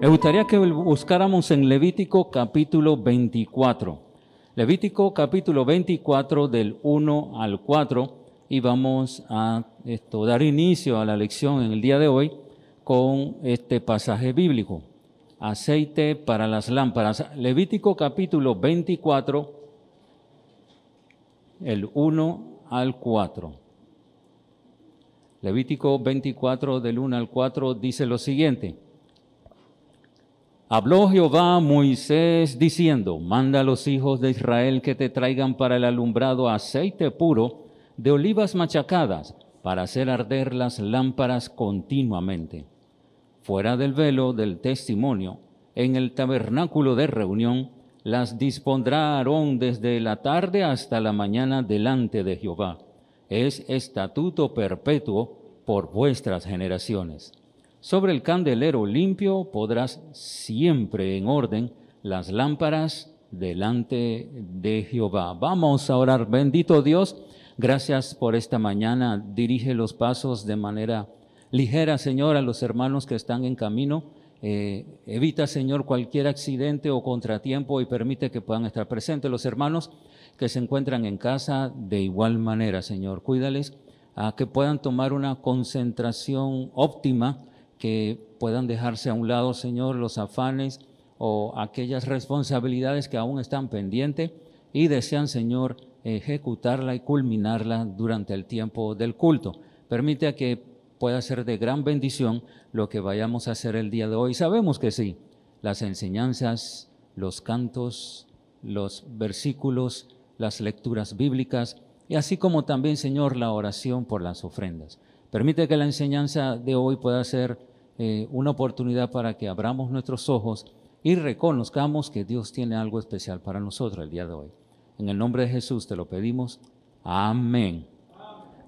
Me gustaría que buscáramos en Levítico capítulo 24. Levítico capítulo 24 del 1 al 4 y vamos a esto, dar inicio a la lección en el día de hoy con este pasaje bíblico. Aceite para las lámparas. Levítico capítulo 24, el 1 al 4. Levítico 24 del 1 al 4 dice lo siguiente. Habló Jehová a Moisés diciendo, manda a los hijos de Israel que te traigan para el alumbrado aceite puro de olivas machacadas para hacer arder las lámparas continuamente. Fuera del velo del testimonio, en el tabernáculo de reunión, las dispondrá Aarón desde la tarde hasta la mañana delante de Jehová. Es estatuto perpetuo por vuestras generaciones. Sobre el candelero limpio podrás siempre en orden las lámparas delante de Jehová. Vamos a orar. Bendito Dios, gracias por esta mañana. Dirige los pasos de manera ligera, Señor, a los hermanos que están en camino. Eh, evita, Señor, cualquier accidente o contratiempo y permite que puedan estar presentes los hermanos que se encuentran en casa de igual manera, Señor. Cuídales a que puedan tomar una concentración óptima que puedan dejarse a un lado, Señor, los afanes o aquellas responsabilidades que aún están pendientes y desean, Señor, ejecutarla y culminarla durante el tiempo del culto. Permite que pueda ser de gran bendición lo que vayamos a hacer el día de hoy. Sabemos que sí, las enseñanzas, los cantos, los versículos, las lecturas bíblicas y así como también, Señor, la oración por las ofrendas. Permite que la enseñanza de hoy pueda ser eh, una oportunidad para que abramos nuestros ojos y reconozcamos que Dios tiene algo especial para nosotros el día de hoy. En el nombre de Jesús te lo pedimos. Amén.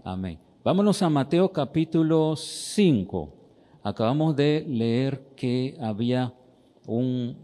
Amén. Vámonos a Mateo capítulo 5. Acabamos de leer que había un,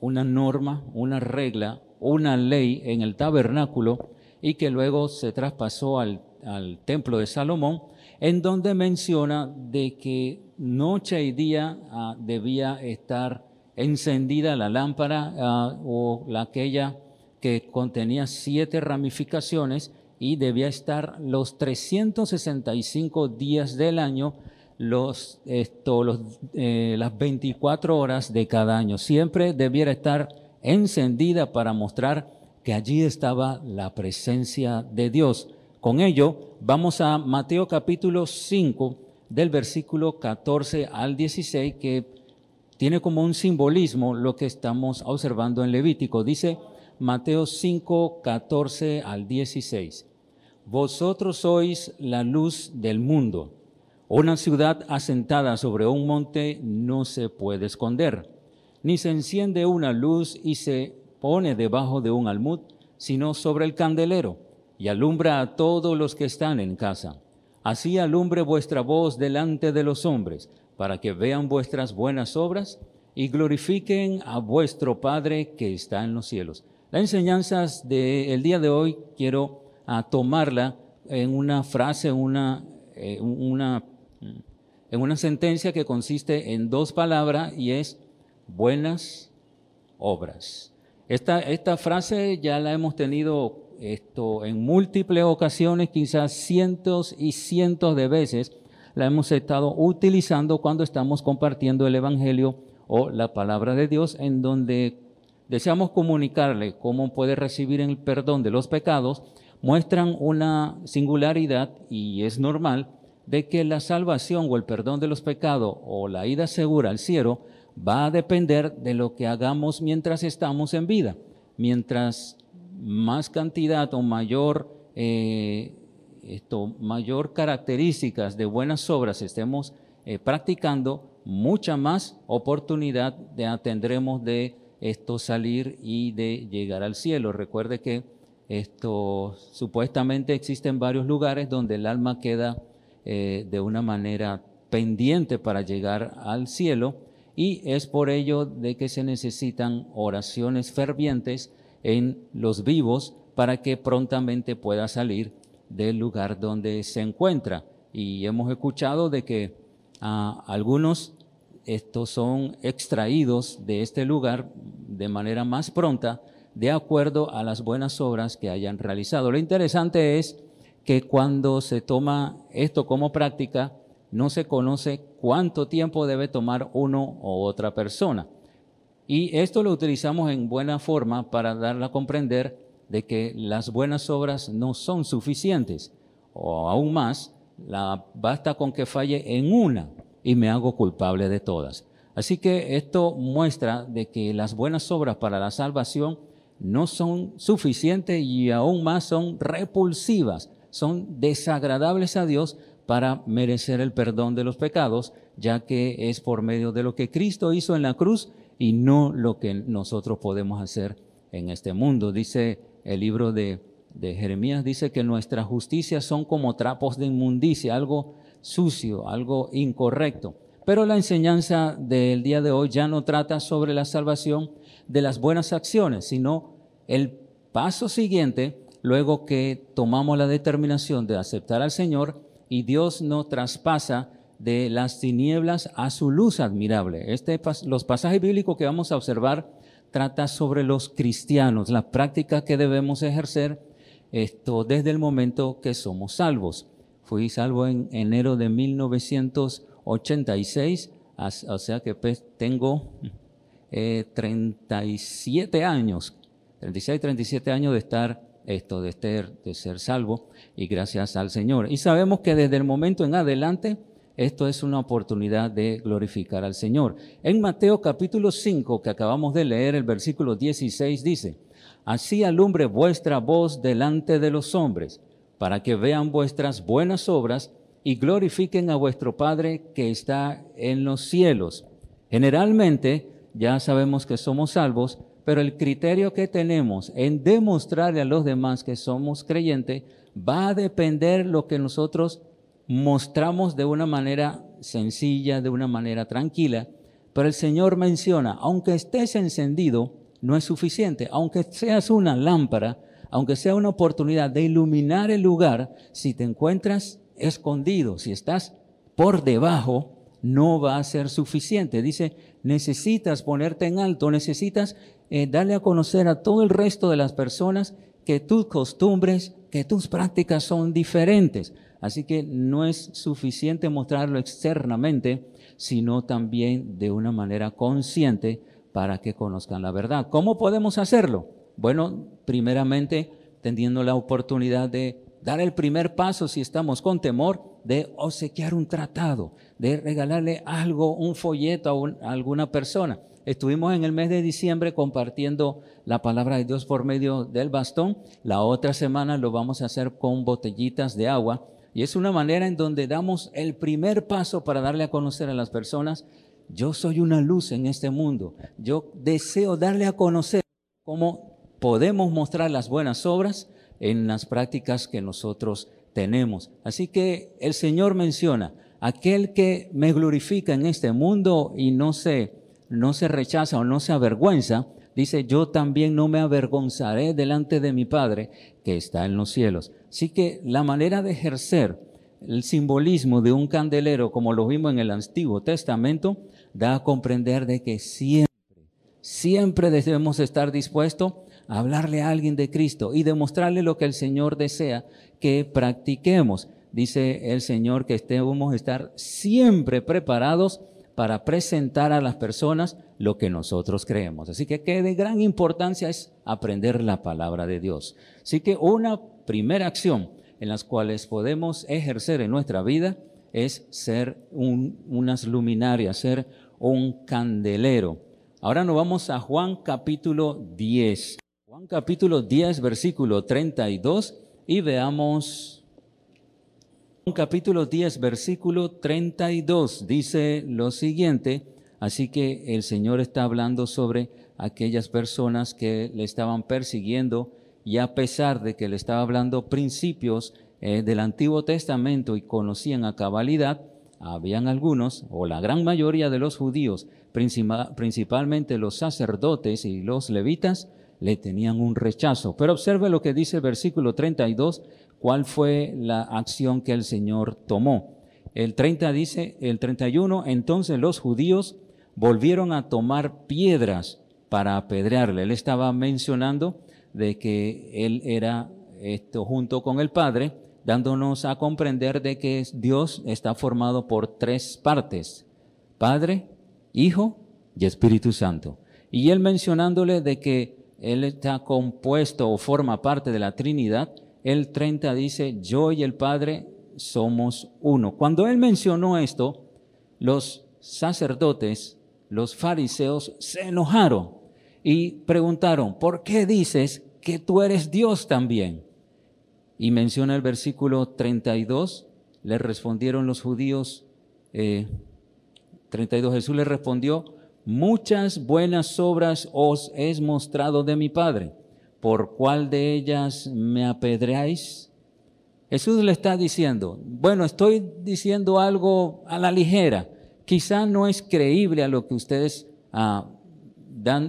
una norma, una regla, una ley en el tabernáculo y que luego se traspasó al, al templo de Salomón en donde menciona de que noche y día ah, debía estar encendida la lámpara ah, o la, aquella que contenía siete ramificaciones y debía estar los 365 días del año, los, esto, los, eh, las 24 horas de cada año. Siempre debiera estar encendida para mostrar que allí estaba la presencia de Dios. Con ello, vamos a Mateo capítulo 5, del versículo 14 al 16, que tiene como un simbolismo lo que estamos observando en Levítico. Dice Mateo 5, 14 al 16. Vosotros sois la luz del mundo. Una ciudad asentada sobre un monte no se puede esconder, ni se enciende una luz y se pone debajo de un almud, sino sobre el candelero y alumbra a todos los que están en casa. Así alumbre vuestra voz delante de los hombres, para que vean vuestras buenas obras y glorifiquen a vuestro Padre que está en los cielos. Las enseñanzas del día de hoy quiero ah, tomarla en una frase, una, eh, una, en una sentencia que consiste en dos palabras y es buenas obras. Esta, esta frase ya la hemos tenido esto en múltiples ocasiones, quizás cientos y cientos de veces, la hemos estado utilizando cuando estamos compartiendo el Evangelio o la palabra de Dios, en donde deseamos comunicarle cómo puede recibir el perdón de los pecados, muestran una singularidad y es normal de que la salvación o el perdón de los pecados o la ida segura al cielo va a depender de lo que hagamos mientras estamos en vida. Mientras más cantidad o mayor, eh, esto, mayor características de buenas obras estemos eh, practicando, mucha más oportunidad de, tendremos de esto salir y de llegar al cielo. Recuerde que esto supuestamente existen varios lugares donde el alma queda eh, de una manera pendiente para llegar al cielo y es por ello de que se necesitan oraciones fervientes en los vivos para que prontamente pueda salir del lugar donde se encuentra. Y hemos escuchado de que ah, algunos estos son extraídos de este lugar de manera más pronta de acuerdo a las buenas obras que hayan realizado. Lo interesante es que cuando se toma esto como práctica, no se conoce cuánto tiempo debe tomar uno o otra persona. Y esto lo utilizamos en buena forma para darle a comprender de que las buenas obras no son suficientes, o aún más, la, basta con que falle en una y me hago culpable de todas. Así que esto muestra de que las buenas obras para la salvación no son suficientes y aún más son repulsivas, son desagradables a Dios para merecer el perdón de los pecados, ya que es por medio de lo que Cristo hizo en la cruz y no lo que nosotros podemos hacer en este mundo. Dice el libro de, de Jeremías, dice que nuestras justicias son como trapos de inmundicia, algo sucio, algo incorrecto. Pero la enseñanza del día de hoy ya no trata sobre la salvación de las buenas acciones, sino el paso siguiente, luego que tomamos la determinación de aceptar al Señor y Dios nos traspasa de las tinieblas a su luz admirable. Este, los pasajes bíblicos que vamos a observar trata sobre los cristianos, la práctica que debemos ejercer esto desde el momento que somos salvos. Fui salvo en enero de 1986, o sea que pues, tengo 37 eh, años, 36, 37 años de estar esto, de ser, de ser salvo y gracias al Señor. Y sabemos que desde el momento en adelante, esto es una oportunidad de glorificar al Señor. En Mateo capítulo 5, que acabamos de leer, el versículo 16 dice, Así alumbre vuestra voz delante de los hombres, para que vean vuestras buenas obras y glorifiquen a vuestro Padre que está en los cielos. Generalmente, ya sabemos que somos salvos, pero el criterio que tenemos en demostrarle a los demás que somos creyentes va a depender lo que nosotros mostramos de una manera sencilla, de una manera tranquila, pero el Señor menciona, aunque estés encendido, no es suficiente, aunque seas una lámpara, aunque sea una oportunidad de iluminar el lugar, si te encuentras escondido, si estás por debajo, no va a ser suficiente. Dice, necesitas ponerte en alto, necesitas eh, darle a conocer a todo el resto de las personas que tus costumbres, que tus prácticas son diferentes. Así que no es suficiente mostrarlo externamente, sino también de una manera consciente para que conozcan la verdad. ¿Cómo podemos hacerlo? Bueno, primeramente teniendo la oportunidad de dar el primer paso si estamos con temor, de obsequiar un tratado, de regalarle algo, un folleto a, a alguna persona. Estuvimos en el mes de diciembre compartiendo la palabra de Dios por medio del bastón. La otra semana lo vamos a hacer con botellitas de agua y es una manera en donde damos el primer paso para darle a conocer a las personas, yo soy una luz en este mundo. Yo deseo darle a conocer cómo podemos mostrar las buenas obras en las prácticas que nosotros tenemos. Así que el Señor menciona, aquel que me glorifica en este mundo y no se, no se rechaza o no se avergüenza, dice, yo también no me avergonzaré delante de mi Padre que está en los cielos. Así que la manera de ejercer el simbolismo de un candelero, como lo vimos en el Antiguo Testamento, da a comprender de que siempre, siempre debemos estar dispuestos a hablarle a alguien de Cristo y demostrarle lo que el Señor desea que practiquemos. Dice el Señor que debemos estar siempre preparados para presentar a las personas lo que nosotros creemos. Así que, de gran importancia es aprender la palabra de Dios. Así que una primera acción en las cuales podemos ejercer en nuestra vida es ser unas luminarias, ser un candelero. Ahora nos vamos a Juan capítulo 10. Juan capítulo 10, versículo 32 y veamos capítulo 10, versículo 32 dice lo siguiente, así que el Señor está hablando sobre aquellas personas que le estaban persiguiendo y a pesar de que le estaba hablando principios eh, del Antiguo Testamento y conocían a cabalidad, habían algunos, o la gran mayoría de los judíos, principalmente los sacerdotes y los levitas, le tenían un rechazo. Pero observe lo que dice el versículo 32, cuál fue la acción que el Señor tomó. el 30 dice, el 31, entonces los judíos volvieron a tomar piedras para apedrearle. Él estaba mencionando de que él era esto junto con el Padre, dándonos a comprender de que Dios está formado por tres partes, Padre, Hijo y Espíritu Santo. Y él mencionándole de que él está compuesto o forma parte de la Trinidad, el 30 dice, yo y el Padre somos uno. Cuando él mencionó esto, los sacerdotes, los fariseos, se enojaron y preguntaron, ¿por qué dices que tú eres Dios también? Y menciona el versículo 32, le respondieron los judíos, 32, eh, Jesús le respondió, muchas buenas obras os es mostrado de mi Padre, ¿por cuál de ellas me apedreáis? Jesús le está diciendo, bueno, estoy diciendo algo a la ligera, quizá no es creíble a lo que ustedes ah,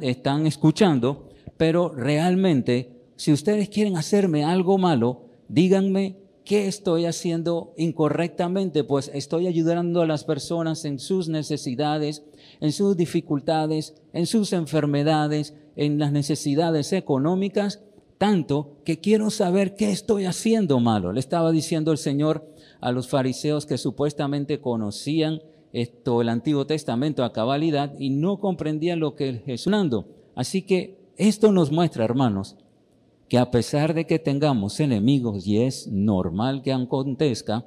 están escuchando, pero realmente, si ustedes quieren hacerme algo malo, díganme qué estoy haciendo incorrectamente, pues estoy ayudando a las personas en sus necesidades, en sus dificultades, en sus enfermedades, en las necesidades económicas, tanto que quiero saber qué estoy haciendo malo. Le estaba diciendo el Señor a los fariseos que supuestamente conocían esto, el Antiguo Testamento a cabalidad y no comprendían lo que Jesús Así que esto nos muestra, hermanos, que a pesar de que tengamos enemigos, y es normal que acontezca,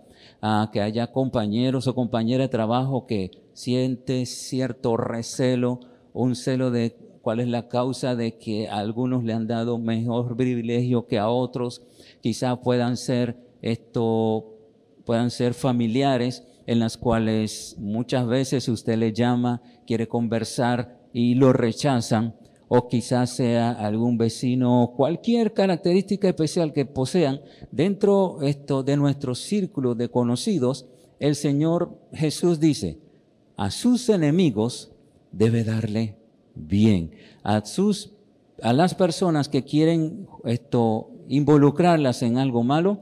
que haya compañeros o compañeras de trabajo que siente cierto recelo, un celo de cuál es la causa de que a algunos le han dado mejor privilegio que a otros, quizá puedan ser esto, puedan ser familiares en las cuales muchas veces usted le llama, quiere conversar y lo rechazan, o quizás sea algún vecino, cualquier característica especial que posean dentro esto de nuestro círculo de conocidos, el Señor Jesús dice, a sus enemigos debe darle bien. A sus a las personas que quieren esto involucrarlas en algo malo,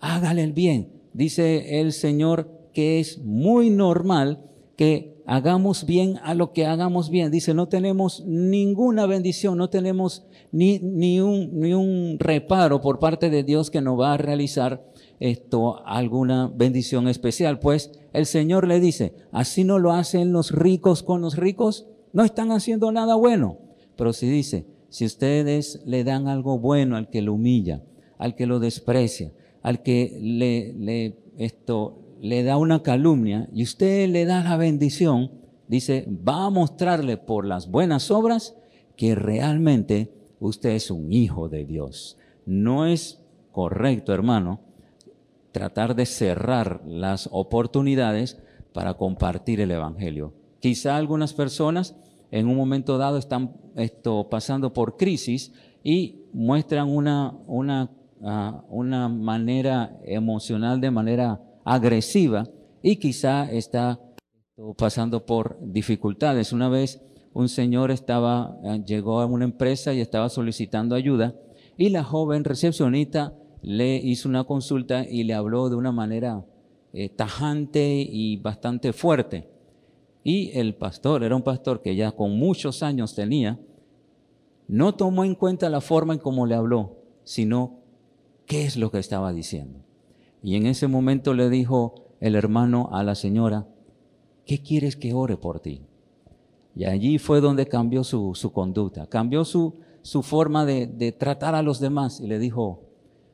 hágale el bien. Dice el Señor que es muy normal que hagamos bien a lo que hagamos bien. Dice, no tenemos ninguna bendición, no tenemos ni, ni, un, ni un reparo por parte de Dios que nos va a realizar esto, alguna bendición especial. Pues el Señor le dice, así no lo hacen los ricos con los ricos, no están haciendo nada bueno. Pero si dice, si ustedes le dan algo bueno al que lo humilla, al que lo desprecia, al que le, esto le da una calumnia y usted le da la bendición, dice, va a mostrarle por las buenas obras que realmente usted es un hijo de Dios. No es correcto, hermano, tratar de cerrar las oportunidades para compartir el Evangelio. Quizá algunas personas en un momento dado están esto, pasando por crisis y muestran una, una, ah, una manera emocional de manera agresiva y quizá está pasando por dificultades. Una vez un señor estaba, eh, llegó a una empresa y estaba solicitando ayuda y la joven recepcionista le hizo una consulta y le habló de una manera eh, tajante y bastante fuerte. Y el pastor, era un pastor que ya con muchos años tenía, no tomó en cuenta la forma en cómo le habló, sino qué es lo que estaba diciendo. Y en ese momento le dijo el hermano a la señora, ¿qué quieres que ore por ti? Y allí fue donde cambió su, conducta, cambió su, su forma de, de tratar a los demás y le dijo,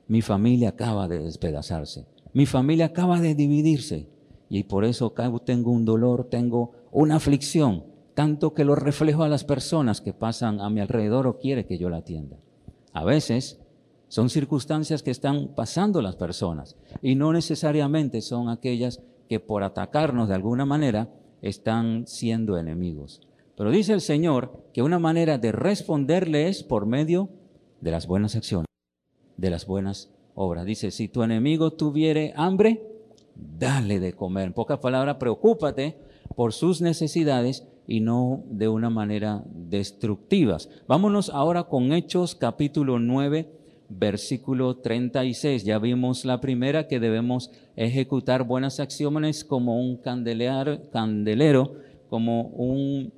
mi familia acaba de despedazarse, mi familia acaba de dividirse y por eso tengo un dolor, tengo una aflicción, tanto que lo reflejo a las personas que pasan a mi alrededor o quiere que yo la atienda. A veces son circunstancias que están pasando las personas y no necesariamente son aquellas que por atacarnos de alguna manera están siendo enemigos. Pero dice el Señor que una manera de responderle es por medio de las buenas acciones, de las buenas obras. Dice, si tu enemigo tuviere hambre, dale de comer. En pocas palabras, preocúpate por sus necesidades y no de una manera destructiva. Vámonos ahora con Hechos capítulo 9 versículo 36. Ya vimos la primera que debemos ejecutar buenas acciones como un candelero, como un,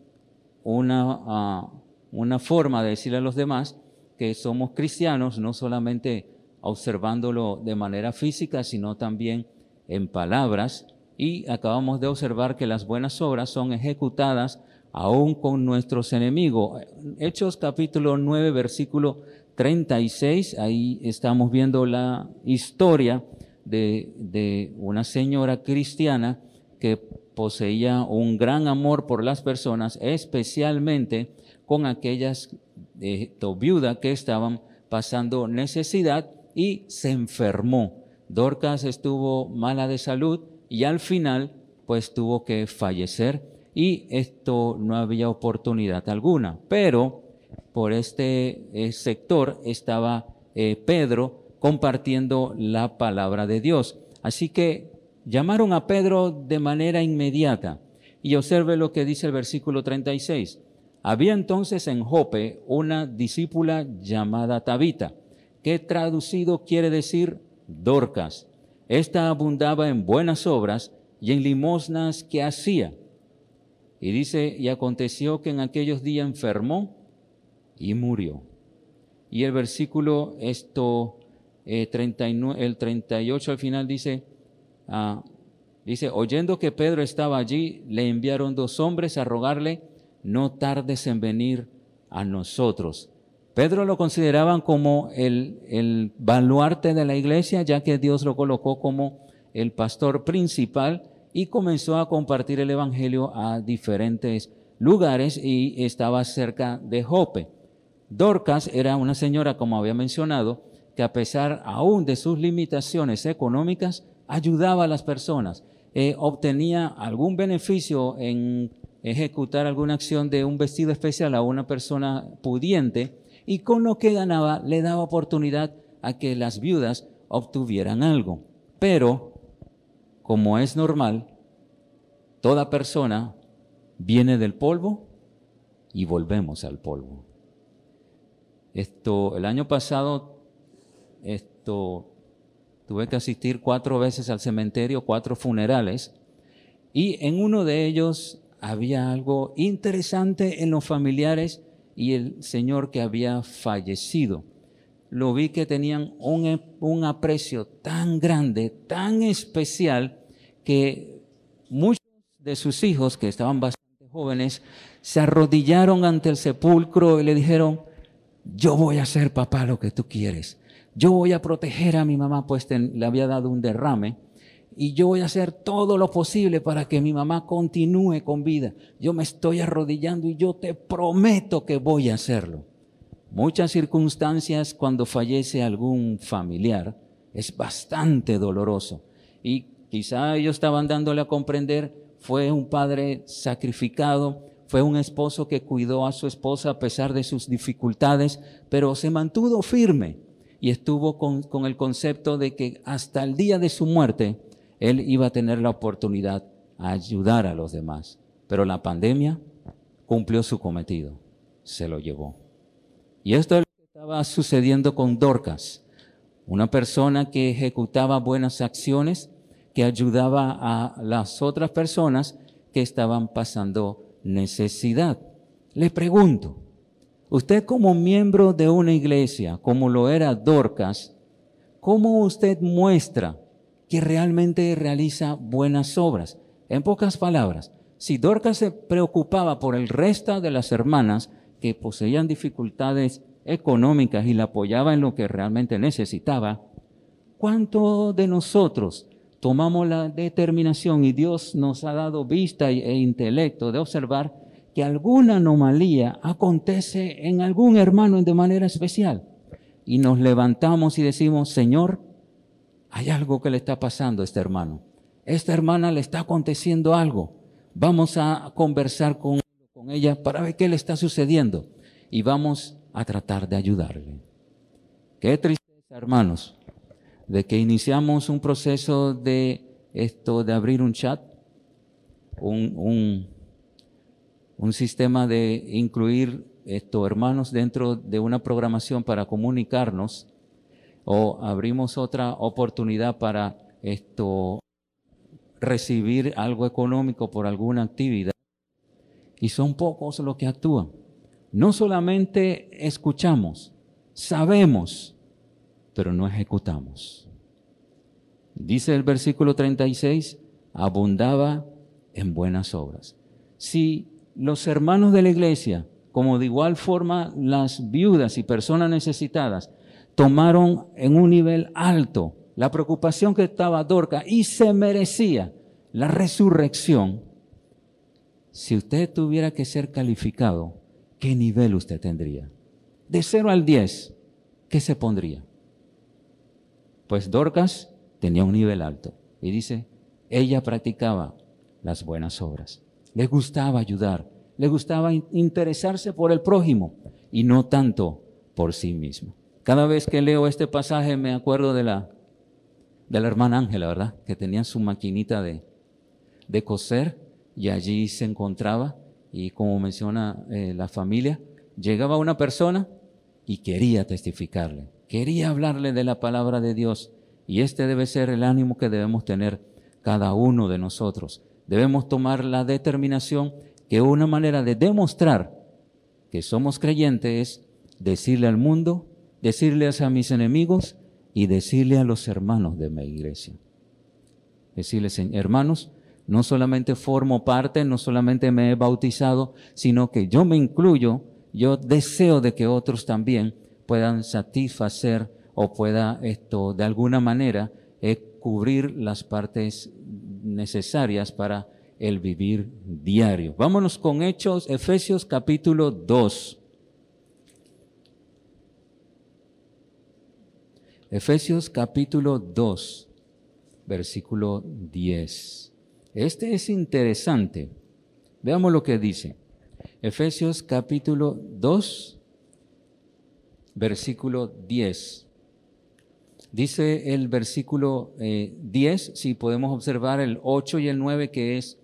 una, ah, una forma de decirle a los demás que somos cristianos, no solamente observándolo de manera física, sino también en palabras. Y acabamos de observar que las buenas obras son ejecutadas aún con nuestros enemigos. Hechos capítulo 9, versículo 36, ahí estamos viendo la historia de, de una señora cristiana que poseía un gran amor por las personas, especialmente con aquellas de viudas que estaban pasando necesidad y se enfermó. Dorcas estuvo mala de salud y al final pues tuvo que fallecer y esto no había oportunidad alguna. Pero por este eh, sector estaba eh, Pedro compartiendo la palabra de Dios. Así que llamaron a Pedro de manera inmediata. Y observe lo que dice el versículo 36. Había entonces en Jope una discípula llamada Tabita, que traducido quiere decir Dorcas. Esta abundaba en buenas obras y en limosnas que hacía. Y dice, y aconteció que en aquellos días enfermó y murió. Y el versículo esto, eh, 39, el 38 al final dice, ah, dice, oyendo que Pedro estaba allí, le enviaron dos hombres a rogarle no tardes en venir a nosotros. Pedro lo consideraban como el, el baluarte de la iglesia, ya que Dios lo colocó como el pastor principal y comenzó a compartir el Evangelio a diferentes lugares y estaba cerca de Jope. Dorcas era una señora, como había mencionado, que a pesar aún de sus limitaciones económicas, ayudaba a las personas, eh, obtenía algún beneficio en ejecutar alguna acción de un vestido especial a una persona pudiente y con lo que ganaba le daba oportunidad a que las viudas obtuvieran algo. Pero, como es normal, toda persona viene del polvo y volvemos al polvo. Esto, el año pasado, esto, tuve que asistir cuatro veces al cementerio, cuatro funerales, y en uno de ellos había algo interesante en los familiares y el señor que había fallecido. Lo vi que tenían un, aprecio tan grande, tan especial, que muchos de sus hijos, que estaban bastante jóvenes, se arrodillaron ante el sepulcro y le dijeron, yo voy a hacer papá lo que tú quieres. Yo voy a proteger a mi mamá, pues le había dado un derrame y yo voy a hacer todo lo posible para que mi mamá continúe con vida. Yo me estoy arrodillando y yo te prometo que voy a hacerlo. Muchas circunstancias cuando fallece algún familiar es bastante doloroso y quizá ellos estaban dándole a comprender fue un padre sacrificado, fue un esposo que cuidó a su esposa a pesar de sus dificultades, pero se mantuvo firme y estuvo con, con el concepto de que hasta el día de su muerte él iba a tener la oportunidad a ayudar a los demás. Pero la pandemia cumplió su cometido, se lo llevó. Y esto estaba sucediendo con Dorcas, una persona que ejecutaba buenas acciones, que ayudaba a las otras personas que estaban pasando necesidad. Le pregunto, usted como miembro de una iglesia, como lo era Dorcas, ¿cómo usted muestra que realmente realiza buenas obras. En pocas palabras, si Dorcas se preocupaba por el resto de las hermanas que poseían dificultades económicas y la apoyaba en lo que realmente necesitaba, ¿cuánto de nosotros tomamos la determinación y Dios nos ha dado vista e intelecto de observar que alguna anomalía acontece en algún hermano de manera especial? Y nos levantamos y decimos, Señor, hay algo que le está pasando a este hermano. Esta hermana le está aconteciendo algo. Vamos a conversar con, ella para ver qué le está sucediendo y vamos a tratar de ayudarle. Qué tristeza, hermanos, de que iniciamos un proceso de esto, de abrir un chat, un, un, un sistema de incluir estos hermanos dentro de una programación para comunicarnos o abrimos otra oportunidad para esto recibir algo económico por alguna actividad. Y son pocos los que actúan. No solamente escuchamos, sabemos, pero no ejecutamos. Dice el versículo 36, abundaba en buenas obras. Si los hermanos de la iglesia, como de igual forma las viudas y personas necesitadas, tomaron en un nivel alto la preocupación que estaba Dorca y se merecía la resurrección, si usted tuviera que ser calificado, ¿qué nivel usted tendría? De 0 al 10, ¿qué se pondría? Pues Dorcas tenía un nivel alto y dice, ella practicaba las buenas obras, le gustaba ayudar, le gustaba interesarse por el prójimo y no tanto por sí mismo. Cada vez que leo este pasaje me acuerdo de la, de la hermana Ángela, ¿verdad? Que tenía su maquinita de, de coser y allí se encontraba y como menciona eh, la familia, llegaba una persona y quería testificarle, quería hablarle de la palabra de Dios y este debe ser el ánimo que debemos tener cada uno de nosotros. Debemos tomar la determinación que una manera de demostrar que somos creyentes es decirle al mundo, decirles a mis enemigos y decirle a los hermanos de mi iglesia. Decirles, hermanos, no solamente formo parte, no solamente me he bautizado, sino que yo me incluyo, yo deseo de que otros también puedan satisfacer o pueda esto de alguna manera eh, cubrir las partes necesarias para el vivir diario. Vámonos con Hechos, Efesios capítulo 2. Efesios capítulo 2, versículo 10. Este es interesante. Veamos lo que dice. Efesios capítulo 2, versículo 10. Dice el versículo 10, eh, si podemos observar el 8 y el 9, que es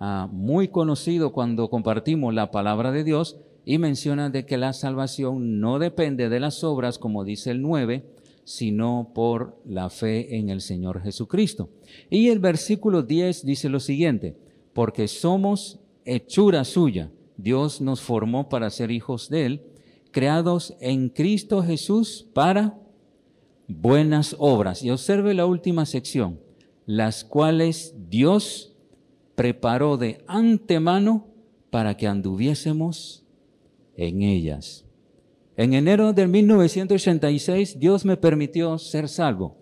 ah, muy conocido cuando compartimos la palabra de Dios, y menciona de que la salvación no depende de las obras, como dice el 9, sino por la fe en el Señor Jesucristo. Y el versículo 10 dice lo siguiente, porque somos hechura suya, Dios nos formó para ser hijos de Él, creados en Cristo Jesús para buenas obras. Y observe la última sección, las cuales Dios preparó de antemano para que anduviésemos en ellas. En enero de 1986 Dios me permitió ser salvo,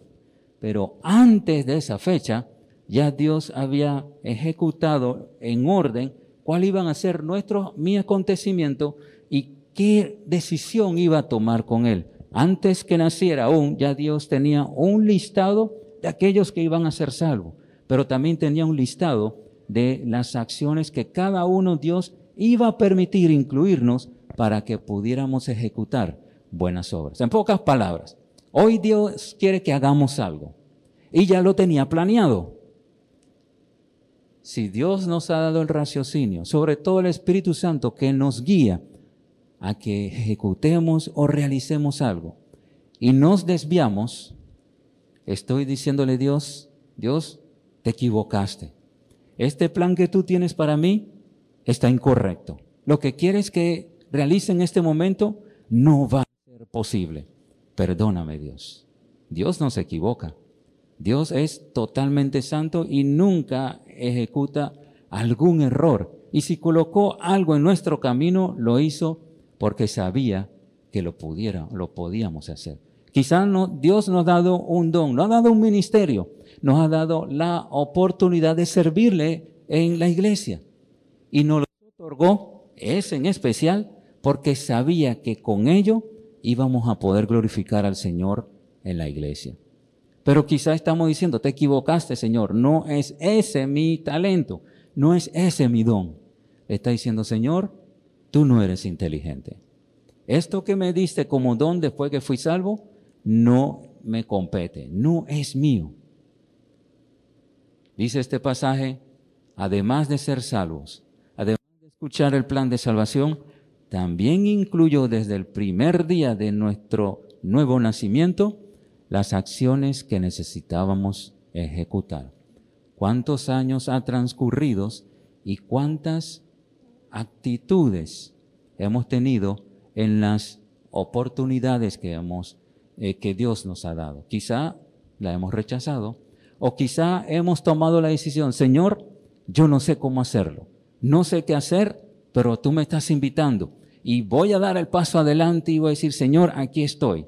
pero antes de esa fecha ya Dios había ejecutado en orden cuál iban a ser nuestros, mi acontecimiento y qué decisión iba a tomar con él. Antes que naciera aún, ya Dios tenía un listado de aquellos que iban a ser salvos, pero también tenía un listado de las acciones que cada uno Dios iba a permitir incluirnos para que pudiéramos ejecutar buenas obras. En pocas palabras, hoy Dios quiere que hagamos algo y ya lo tenía planeado. Si Dios nos ha dado el raciocinio, sobre todo el Espíritu Santo que nos guía a que ejecutemos o realicemos algo y nos desviamos, estoy diciéndole Dios, Dios, te equivocaste. Este plan que tú tienes para mí está incorrecto. Lo que quieres que realice en este momento no va a ser posible. Perdóname Dios. Dios no se equivoca. Dios es totalmente santo y nunca ejecuta algún error. Y si colocó algo en nuestro camino, lo hizo porque sabía que lo pudiera, lo podíamos hacer. Quizás no, Dios nos ha dado un don, nos ha dado un ministerio, nos ha dado la oportunidad de servirle en la iglesia y nos lo otorgó, es en especial, porque sabía que con ello íbamos a poder glorificar al Señor en la iglesia. Pero quizás estamos diciendo, te equivocaste, Señor, no es ese mi talento, no es ese mi don. Está diciendo, Señor, tú no eres inteligente. Esto que me diste como don después que fui salvo, no me compete, no es mío. Dice este pasaje, además de ser salvos, además de escuchar el plan de salvación, también incluyó desde el primer día de nuestro nuevo nacimiento las acciones que necesitábamos ejecutar. ¿Cuántos años ha transcurrido y cuántas actitudes hemos tenido en las oportunidades que, hemos, eh, que Dios nos ha dado? Quizá la hemos rechazado o quizá hemos tomado la decisión, Señor, yo no sé cómo hacerlo, no sé qué hacer, pero tú me estás invitando y voy a dar el paso adelante y voy a decir, Señor, aquí estoy.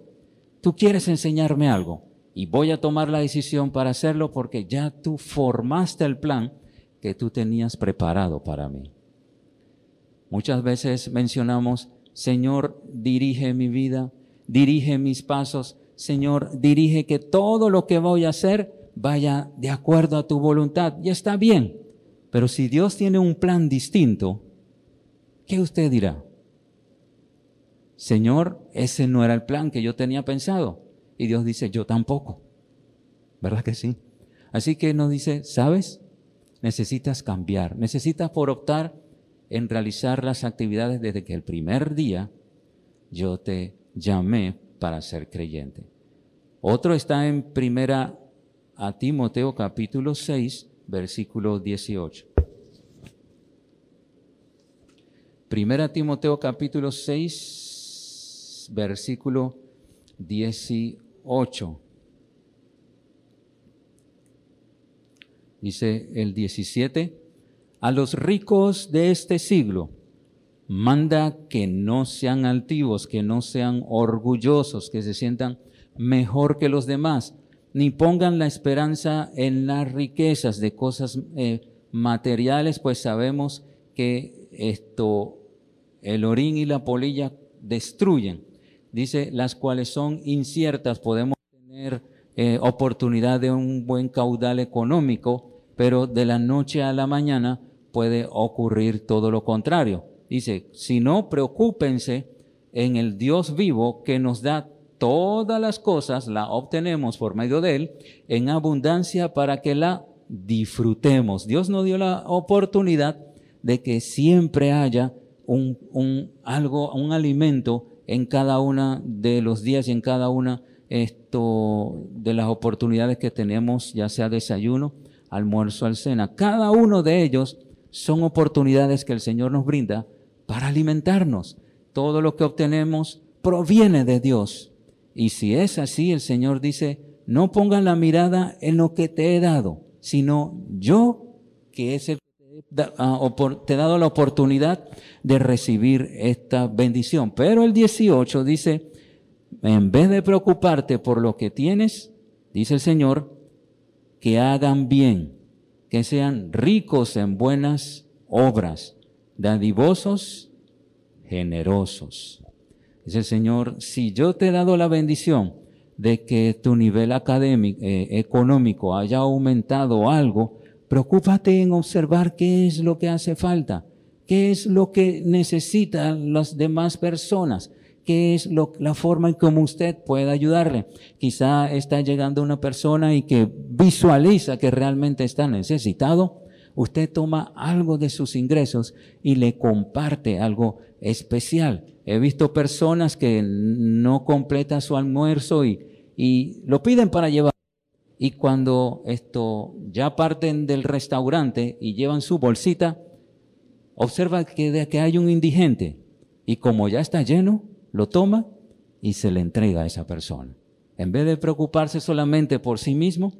Tú quieres enseñarme algo y voy a tomar la decisión para hacerlo porque ya tú formaste el plan que tú tenías preparado para mí. Muchas veces mencionamos, Señor, dirige mi vida, dirige mis pasos, Señor, dirige que todo lo que voy a hacer vaya de acuerdo a tu voluntad. Y está bien, pero si Dios tiene un plan distinto, ¿qué usted dirá? Señor, ese no era el plan que yo tenía pensado. Y Dios dice, yo tampoco. ¿Verdad que sí? Así que nos dice, ¿sabes? Necesitas cambiar, necesitas por optar en realizar las actividades desde que el primer día yo te llamé para ser creyente. Otro está en primera a Timoteo capítulo 6, versículo 18. Primera Timoteo capítulo 6, versículo 18. Dice el 17, a los ricos de este siglo, manda que no sean altivos, que no sean orgullosos, que se sientan mejor que los demás, ni pongan la esperanza en las riquezas de cosas eh, materiales, pues sabemos que esto, el orín y la polilla destruyen. Dice, las cuales son inciertas, podemos tener eh, oportunidad de un buen caudal económico, pero de la noche a la mañana puede ocurrir todo lo contrario. Dice, si no, preocúpense en el Dios vivo que nos da todas las cosas, la obtenemos por medio de Él en abundancia para que la disfrutemos. Dios nos dio la oportunidad de que siempre haya un, un, algo, un alimento en cada una de los días y en cada una esto, de las oportunidades que tenemos, ya sea desayuno, almuerzo, al cena. Cada uno de ellos son oportunidades que el Señor nos brinda para alimentarnos. Todo lo que obtenemos proviene de Dios. Y si es así, el Señor dice, no pongan la mirada en lo que te he dado, sino yo, que es el te he dado la oportunidad de recibir esta bendición. Pero el 18 dice, en vez de preocuparte por lo que tienes, dice el Señor, que hagan bien, que sean ricos en buenas obras, dadivosos, generosos. Dice el Señor, si yo te he dado la bendición de que tu nivel académico, eh, económico haya aumentado algo, preocúpate en observar qué es lo que hace falta, qué es lo que necesitan las demás personas qué es la forma en cómo usted puede ayudarle. Quizá está llegando una persona y que visualiza que realmente está necesitado. Usted toma algo de sus ingresos y le comparte algo especial. He visto personas que no completan su almuerzo y, y lo piden para llevar. Y cuando esto ya parten del restaurante y llevan su bolsita, observa que, que hay un indigente. Y como ya está lleno, lo toma y se le entrega a esa persona. En vez de preocuparse solamente por sí mismo,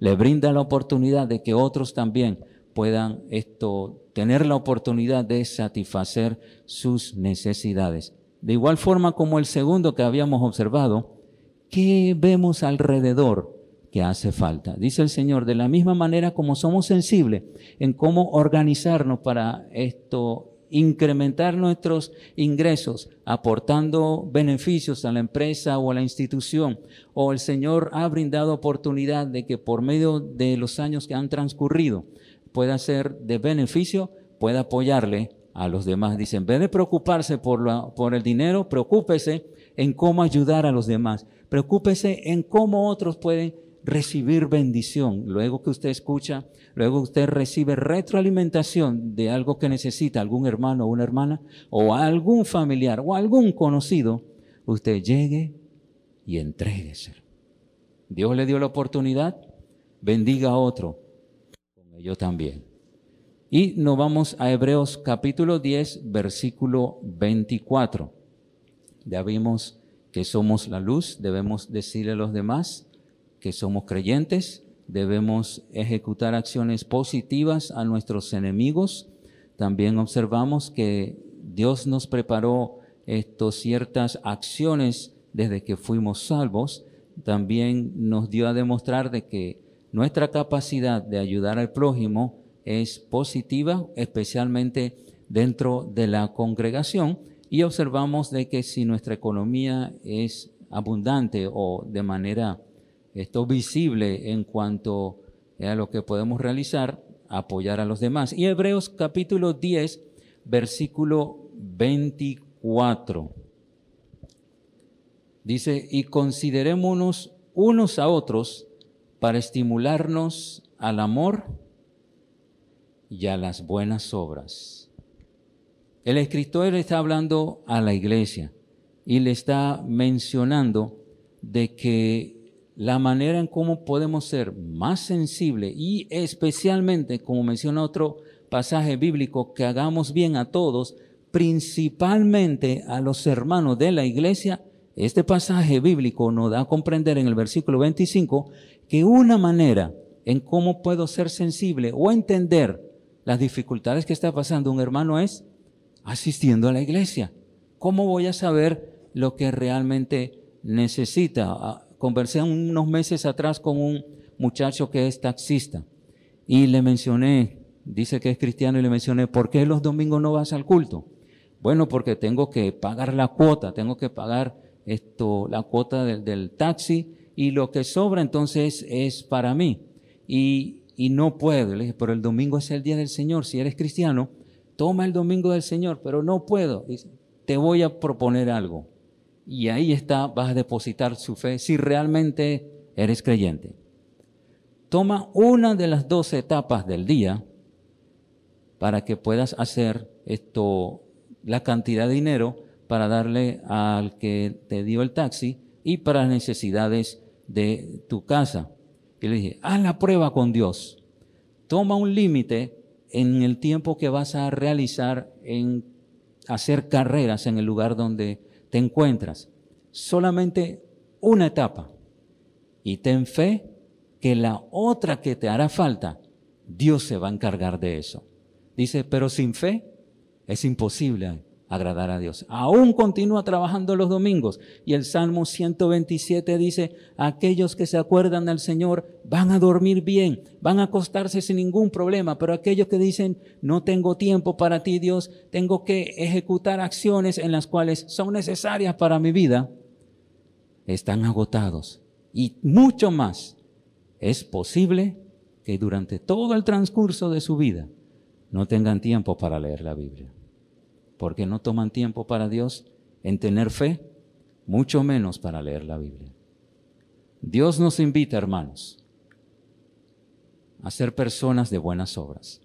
le brinda la oportunidad de que otros también puedan esto tener la oportunidad de satisfacer sus necesidades. De igual forma como el segundo que habíamos observado, ¿qué vemos alrededor que hace falta? Dice el Señor, de la misma manera como somos sensibles en cómo organizarnos para esto incrementar nuestros ingresos aportando beneficios a la empresa o a la institución, o el Señor ha brindado oportunidad de que por medio de los años que han transcurrido pueda ser de beneficio, pueda apoyarle a los demás. Dice, en vez de preocuparse por, por el dinero, preocúpese en cómo ayudar a los demás. Preocúpese en cómo otros pueden recibir bendición. Luego que usted escucha, luego usted recibe retroalimentación de algo que necesita algún hermano o una hermana, o algún familiar o algún conocido, usted llegue y entréguese. Dios le dio la oportunidad, bendiga a otro, con ello también. Y nos vamos a Hebreos capítulo 10, versículo 24. Ya vimos que somos la luz, debemos decirle a los demás que somos creyentes, debemos ejecutar acciones positivas a nuestros enemigos. También observamos que Dios nos preparó estos, ciertas acciones desde que fuimos salvos. También nos dio a demostrar de que nuestra capacidad de ayudar al prójimo es positiva, especialmente dentro de la congregación. Y observamos de que si nuestra economía es abundante o de manera esto visible en cuanto a lo que podemos realizar, apoyar a los demás. Y Hebreos capítulo 10, versículo 24. Dice, y considerémonos unos a otros para estimularnos al amor y a las buenas obras. El escritor está hablando a la iglesia y le está mencionando de que la manera en cómo podemos ser más sensibles y especialmente, como menciona otro pasaje bíblico, que hagamos bien a todos, principalmente a los hermanos de la iglesia, este pasaje bíblico nos da a comprender en el versículo 25 que una manera en cómo puedo ser sensible o entender las dificultades que está pasando un hermano es asistiendo a la iglesia. ¿Cómo voy a saber lo que realmente necesita? Conversé unos meses atrás con un muchacho que es taxista y le mencioné, dice que es cristiano y le mencioné, ¿por qué los domingos no vas al culto? Bueno, porque tengo que pagar la cuota, tengo que pagar esto, la cuota del, taxi y lo que sobra entonces es para mí. Y, y no puedo, le dije, pero el domingo es el día del Señor, si eres cristiano, toma el domingo del Señor, pero no puedo. Te voy a proponer algo y ahí está, vas a depositar su fe si realmente eres creyente. Toma una de las dos etapas del día para que puedas hacer esto, la cantidad de dinero para darle al que te dio el taxi y para las necesidades de tu casa. Y le dije, haz la prueba con Dios. Toma un límite en el tiempo que vas a realizar en hacer carreras en el lugar donde te encuentras. Solamente una etapa. Y ten fe que la otra que te hará falta, Dios se va a encargar de eso. Dice, pero sin fe es imposible agradar a Dios. Aún continúa trabajando los domingos. Y el Salmo 127 dice, aquellos que se acuerdan del Señor van a dormir bien, van a acostarse sin ningún problema, pero aquellos que dicen, no tengo tiempo para ti, Dios, tengo que ejecutar acciones en las cuales son necesarias para mi vida, están agotados. Y mucho más, es posible que durante todo el transcurso de su vida no tengan tiempo para leer la Biblia porque no toman tiempo para Dios en tener fe, mucho menos para leer la Biblia. Dios nos invita, hermanos, a ser personas de buenas obras,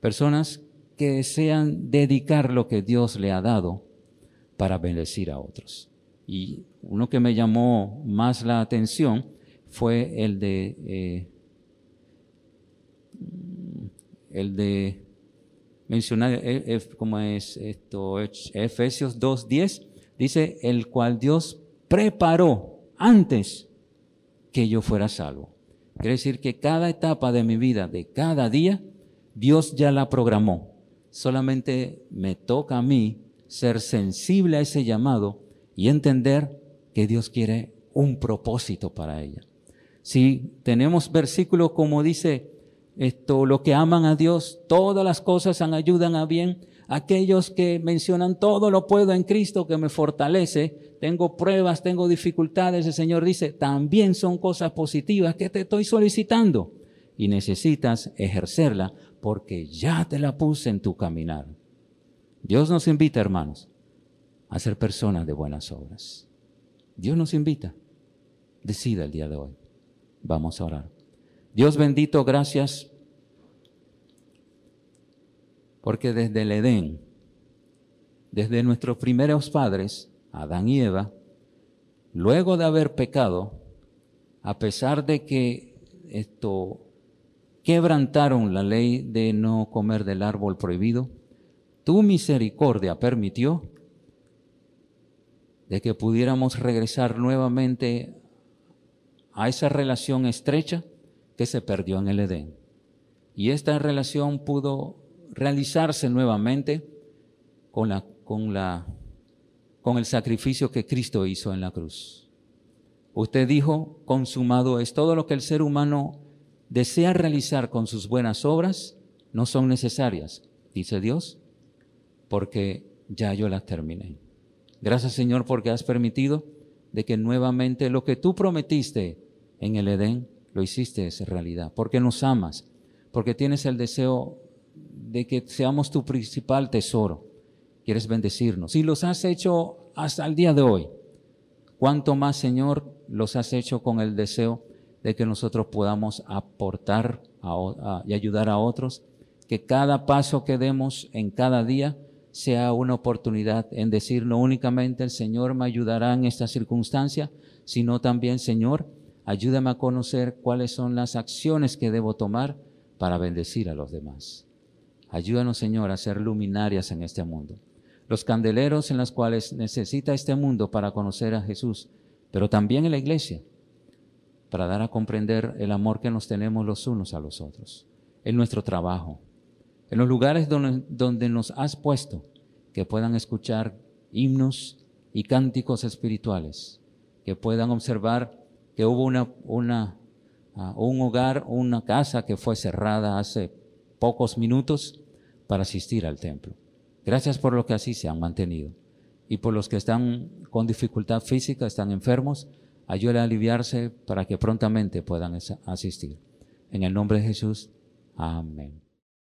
personas que desean dedicar lo que Dios le ha dado para bendecir a otros. Y uno que me llamó más la atención fue el de eh, el de mencionar eh, eh, como es esto, Efesios 2.10, dice, el cual Dios preparó antes que yo fuera salvo. Quiere decir que cada etapa de mi vida, de cada día, Dios ya la programó. Solamente me toca a mí ser sensible a ese llamado y entender que Dios quiere un propósito para ella. Si tenemos versículos como dice esto, lo que aman a Dios, todas las cosas ayudan a bien. Aquellos que mencionan todo lo puedo en Cristo que me fortalece, tengo pruebas, tengo dificultades, el Señor dice, también son cosas positivas que te estoy solicitando y necesitas ejercerla porque ya te la puse en tu caminar. Dios nos invita, hermanos, a ser personas de buenas obras. Dios nos invita. Decida el día de hoy. Vamos a orar. Dios bendito, gracias, porque desde el Edén, desde nuestros primeros padres, Adán y Eva, luego de haber pecado, a pesar de que esto quebrantaron la ley de no comer del árbol prohibido, tu misericordia permitió de que pudiéramos regresar nuevamente a esa relación estrecha que se perdió en el Edén. Y esta relación pudo realizarse nuevamente con, con el sacrificio que Cristo hizo en la cruz. Usted dijo, consumado es todo lo que el ser humano desea realizar con sus buenas obras, no son necesarias, dice Dios, porque ya yo las terminé. Gracias Señor porque has permitido de que nuevamente lo que tú prometiste en el Edén lo hiciste esa realidad, porque nos amas, porque tienes el deseo de que seamos tu principal tesoro. Quieres bendecirnos y los has hecho hasta el día de hoy. ¿Cuánto más, Señor, los has hecho con el deseo de que nosotros podamos aportar y ayudar a otros? Que cada paso que demos en cada día sea una oportunidad en decir no únicamente el Señor me ayudará en esta circunstancia, sino también, Señor, ayúdame a conocer cuáles son las acciones que debo tomar para bendecir a los demás. Ayúdanos, Señor, a ser luminarias en este mundo. Los candeleros en los cuales necesita este mundo para conocer a Jesús, pero también en la iglesia, para dar a comprender el amor que nos tenemos los unos a los otros, en nuestro trabajo, en los lugares donde, donde nos has puesto, que puedan escuchar himnos y cánticos espirituales, que puedan observar que hubo una, una, uh, un hogar, una casa que fue cerrada hace pocos minutos para asistir al templo. Gracias por lo que así se han mantenido. Y por los que están con dificultad física, están enfermos, ayúdale a aliviarse para que prontamente puedan asistir. En el nombre de Jesús, amén.